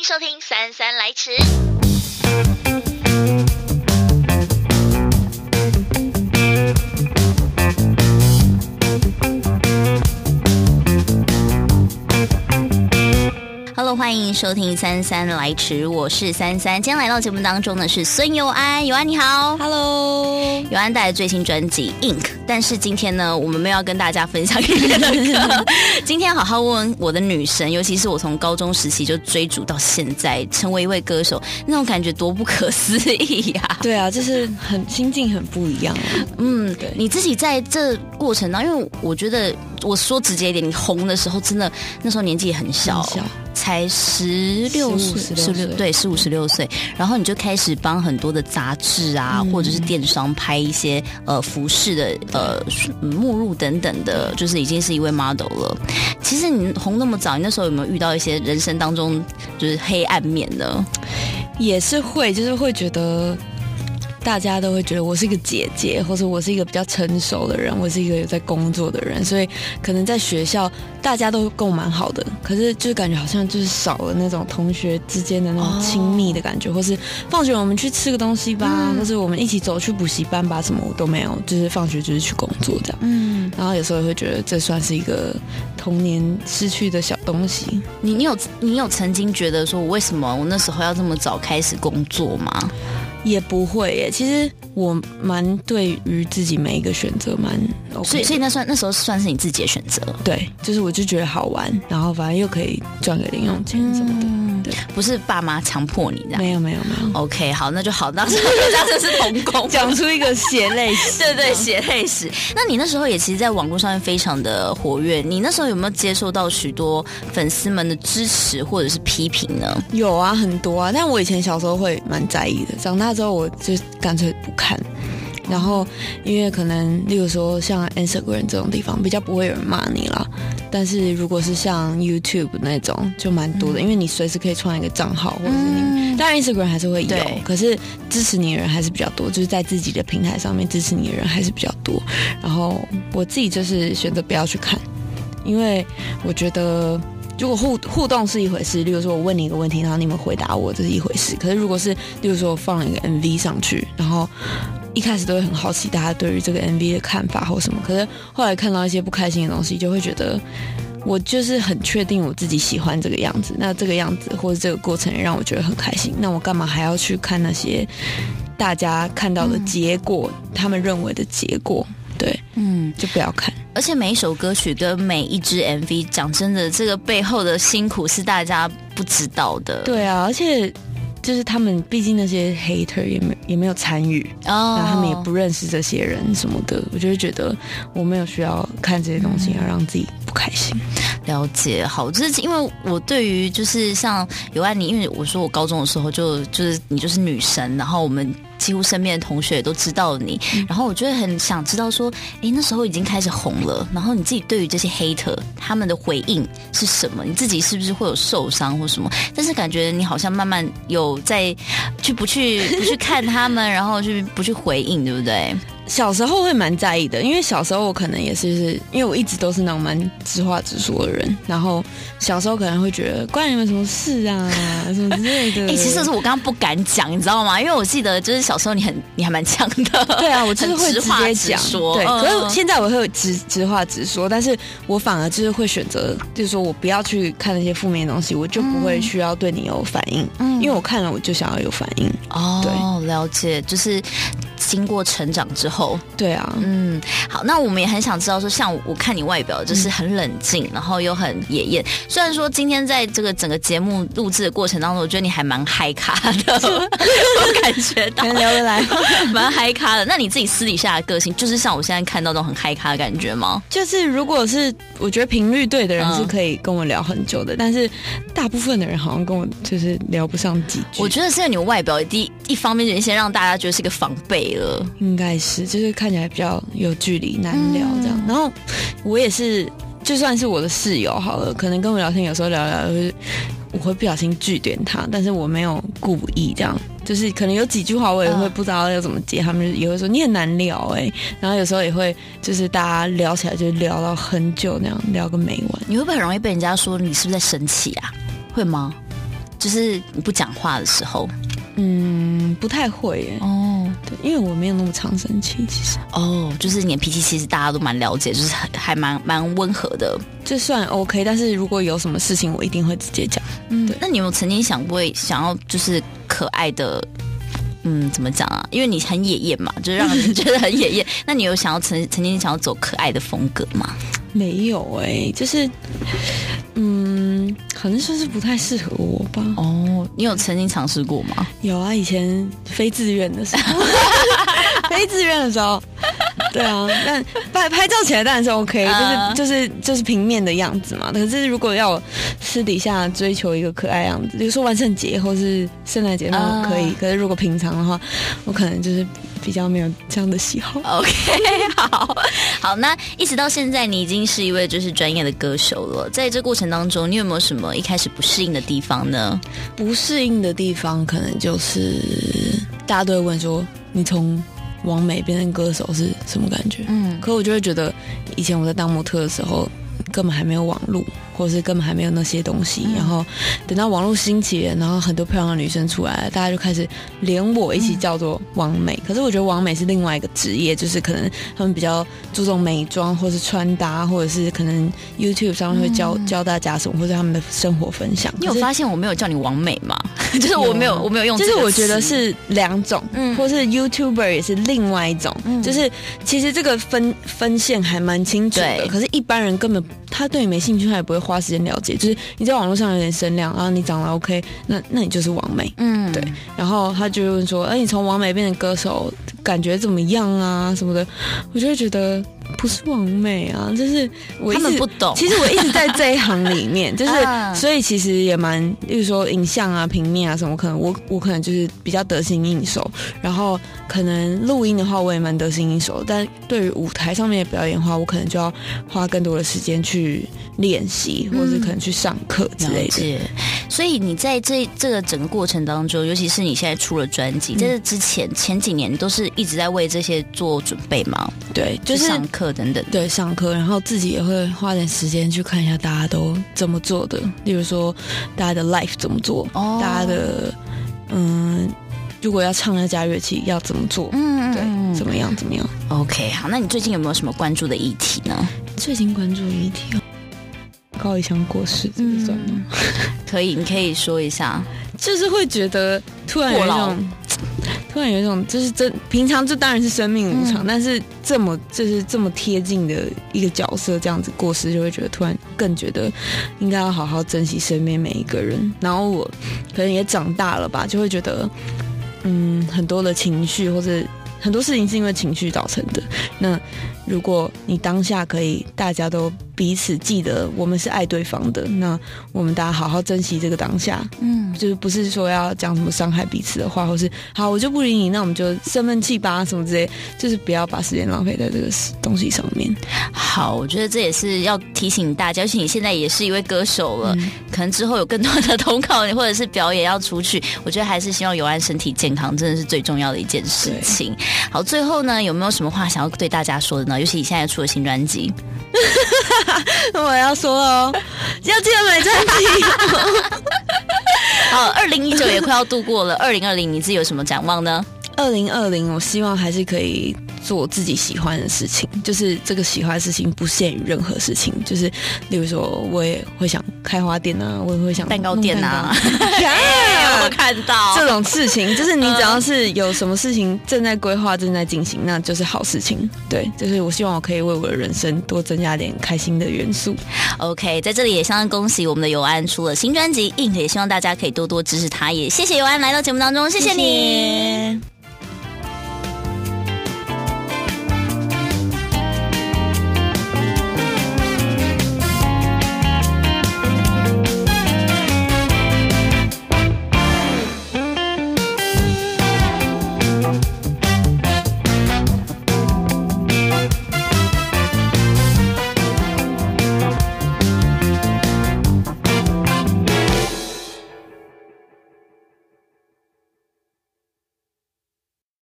迎收听《姗姗来迟》。欢迎收听《三三来迟》，我是三三。今天来到节目当中的是孙尤安，尤安你好，Hello，尤安带来最新专辑《Ink》。但是今天呢，我们没有要跟大家分享音乐的歌。今天好好问问我的女神，尤其是我从高中时期就追逐到现在，成为一位歌手，那种感觉多不可思议呀！对啊，就是很心境很不一样啊。嗯，对，你自己在这过程当中，因为我觉得我说直接一点，你红的时候真的那时候年纪也很小。很小才十六岁，十六对，十五十六岁，然后你就开始帮很多的杂志啊，嗯、或者是电商拍一些呃服饰的呃目录等等的，就是已经是一位 model 了。其实你红那么早，你那时候有没有遇到一些人生当中就是黑暗面呢？也是会，就是会觉得。大家都会觉得我是一个姐姐，或者我是一个比较成熟的人，我是一个有在工作的人，所以可能在学校大家都跟我蛮好的，可是就是感觉好像就是少了那种同学之间的那种亲密的感觉，哦、或是放学我们去吃个东西吧，嗯、或是我们一起走去补习班吧，什么我都没有，就是放学就是去工作这样。嗯，然后有时候也会觉得这算是一个童年失去的小东西。你你有你有曾经觉得说我为什么我那时候要这么早开始工作吗？也不会耶，其实我蛮对于自己每一个选择蛮 OK，所以所以那算那时候算是你自己的选择，对，就是我就觉得好玩，然后反正又可以赚个零用钱什么的。嗯对，不是爸妈强迫你的，没有没有没有。OK，好，那就好，当时当时是童工，讲出一个血泪史，对对，血泪史。那你那时候也其实，在网络上面非常的活跃，你那时候有没有接受到许多粉丝们的支持或者是批评呢？有啊，很多啊。但我以前小时候会蛮在意的，长大之后我就干脆不看。然后，因为可能，例如说像 Instagram 这种地方，比较不会有人骂你啦。但是如果是像 YouTube 那种，就蛮多的，嗯、因为你随时可以创一个账号，或者是你，嗯、当然 Instagram 还是会有，对可是支持你的人还是比较多，就是在自己的平台上面支持你的人还是比较多。然后我自己就是选择不要去看，因为我觉得如果互互动是一回事，例如说我问你一个问题，然后你们回答我，这是一回事。可是如果是例如说我放了一个 MV 上去，然后一开始都会很好奇大家对于这个 MV 的看法或什么，可是后来看到一些不开心的东西，就会觉得我就是很确定我自己喜欢这个样子，那这个样子或者这个过程也让我觉得很开心，那我干嘛还要去看那些大家看到的结果，嗯、他们认为的结果？对，嗯，就不要看。而且每一首歌曲跟每一支 MV，讲真的，这个背后的辛苦是大家不知道的。对啊，而且。就是他们，毕竟那些 hater 也没也没有参与哦，然后他们也不认识这些人什么的，我就会觉得我没有需要看这些东西，要让自己不开心。了解，好，就是因为我对于就是像尤安妮，因为我说我高中的时候就就是你就是女神，然后我们。几乎身边的同学也都知道你，嗯、然后我就会很想知道说，哎，那时候已经开始红了，然后你自己对于这些 hater 他们的回应是什么？你自己是不是会有受伤或什么？但是感觉你好像慢慢有在去不去不去看他们，然后去不去回应，对不对？小时候会蛮在意的，因为小时候我可能也是，是因为我一直都是那种蛮直话直说的人，然后小时候可能会觉得关你们什么事啊，什么之类的。哎、欸，其实是我刚刚不敢讲，你知道吗？因为我记得就是小时候你很你还蛮强的。对啊，我就是会直接讲。说对，可是现在我会直直话直说，但是我反而就是会选择，就是说我不要去看那些负面的东西，我就不会需要对你有反应，嗯，因为我看了我就想要有反应。哦，对，了解，就是。经过成长之后，对啊，嗯，好，那我们也很想知道说，像我看你外表就是很冷静，嗯、然后又很野艳。虽然说今天在这个整个节目录制的过程当中，我觉得你还蛮嗨咖的，吗我感觉到聊得来，蛮嗨咖的。那你自己私底下的个性，就是像我现在看到这种很嗨咖的感觉吗？就是如果是我觉得频率对的人是可以跟我聊很久的，嗯、但是大部分的人好像跟我就是聊不上几句。我觉得是因为你的外表第一一方面就先让大家觉得是一个防备了。应该是，就是看起来比较有距离，难聊这样。嗯、然后我也是，就算是我的室友好了，可能跟我聊天，有时候聊聊就是，我会不小心拒点他，但是我没有故意这样，就是可能有几句话我也会不知道要怎么接，他们也会说你很难聊哎、欸。然后有时候也会，就是大家聊起来就聊到很久那样，聊个没完。你会不会很容易被人家说你是不是在生气啊？会吗？就是你不讲话的时候，嗯，不太会耶。哦，对，因为我没有那么常生气，其实。哦，就是你的脾气，其实大家都蛮了解，就是还蛮蛮温和的，就算 OK。但是如果有什么事情，我一定会直接讲。嗯，对。那你有曾经想过想要就是可爱的？嗯，怎么讲啊？因为你很野艳嘛，就是让人觉得很野艳。那你有想要曾曾经想要走可爱的风格吗？没有哎、欸，就是，嗯，可能说是不太适合我吧。哦，你有曾经尝试过吗？有啊，以前非自愿的时候，非自愿的时候。对啊，但拍拍照起来当然是 OK，就是就是就是平面的样子嘛。可是如果要私底下追求一个可爱样子，比如说万圣节或是圣诞节，那可以。可是如果平常的话，我可能就是比较没有这样的喜好。OK，好好，那一直到现在，你已经是一位就是专业的歌手了。在这过程当中，你有没有什么一开始不适应的地方呢？不适应的地方，可能就是大家都会问说，你从。网美变成歌手是什么感觉？嗯，可我就会觉得，以前我在当模特的时候，根本还没有网络。或是根本还没有那些东西，然后等到网络兴起了，然后很多漂亮的女生出来了，大家就开始连我一起叫做网美。可是我觉得网美是另外一个职业，就是可能他们比较注重美妆，或是穿搭，或者是可能 YouTube 上面会教教大家什么，或者他们的生活分享。你有发现我没有叫你网美吗？就是我没有我没有用，就是我觉得是两种，嗯，或是 YouTuber 也是另外一种，嗯，就是其实这个分分线还蛮清楚的。可是一般人根本他对你没兴趣，他也不会。花时间了解，就是你在网络上有点声量，然后你长得 OK，那那你就是王美，嗯，对。然后他就会问说：“哎，你从王美变成歌手，感觉怎么样啊？什么的？”我就会觉得。不是完美啊，就是我一直他们不懂。其实我一直在这一行里面，就是所以其实也蛮，例如说影像啊、平面啊什么，可能我我可能就是比较得心应手。然后可能录音的话，我也蛮得心应手。但对于舞台上面的表演的话，我可能就要花更多的时间去练习，或者可能去上课之类的。嗯、所以你在这这个整个过程当中，尤其是你现在出了专辑，在这之前前几年都是一直在为这些做准备吗？对，就是上课。等等，对，上课，然后自己也会花点时间去看一下大家都怎么做的，例如说大家的 life 怎么做，哦、大家的嗯，如果要唱那家乐器要怎么做，嗯，对，怎么样怎么样？OK，好，那你最近有没有什么关注的议题呢？最近关注的议题哦，高以翔过世，这个算吗？嗯、可以，你可以说一下，就是会觉得突然有一种。突然有一种，就是这平常这当然是生命无常，嗯、但是这么就是这么贴近的一个角色，这样子过世，就会觉得突然更觉得应该要好好珍惜身边每一个人。然后我可能也长大了吧，就会觉得，嗯，很多的情绪或者很多事情是因为情绪造成的。那如果你当下可以，大家都。彼此记得我们是爱对方的，那我们大家好好珍惜这个当下，嗯，就是不是说要讲什么伤害彼此的话，或是好我就不理你，那我们就生闷气吧什么之类，就是不要把时间浪费在这个东西上面。好，我觉得这也是要提醒大家，而且你现在也是一位歌手了，嗯、可能之后有更多的通告或者是表演要出去，我觉得还是希望有安身体健康，真的是最重要的一件事情。好，最后呢，有没有什么话想要对大家说的呢？尤其你现在出了新专辑。我要说哦，要记得买专辑。好，二零一九也快要度过了，二零二零你自己有什么展望呢？二零二零，我希望还是可以。做自己喜欢的事情，就是这个喜欢的事情不限于任何事情，就是例如说，我也会想开花店啊，我也会想蛋糕店啊，我看到这种事情，就是你只要是有什么事情正在规划、正在进行，那就是好事情。对，就是我希望我可以为我的人生多增加点开心的元素。OK，在这里也相当恭喜我们的尤安出了新专辑《Ink》，也希望大家可以多多支持他。也谢谢尤安来到节目当中，谢谢你。谢谢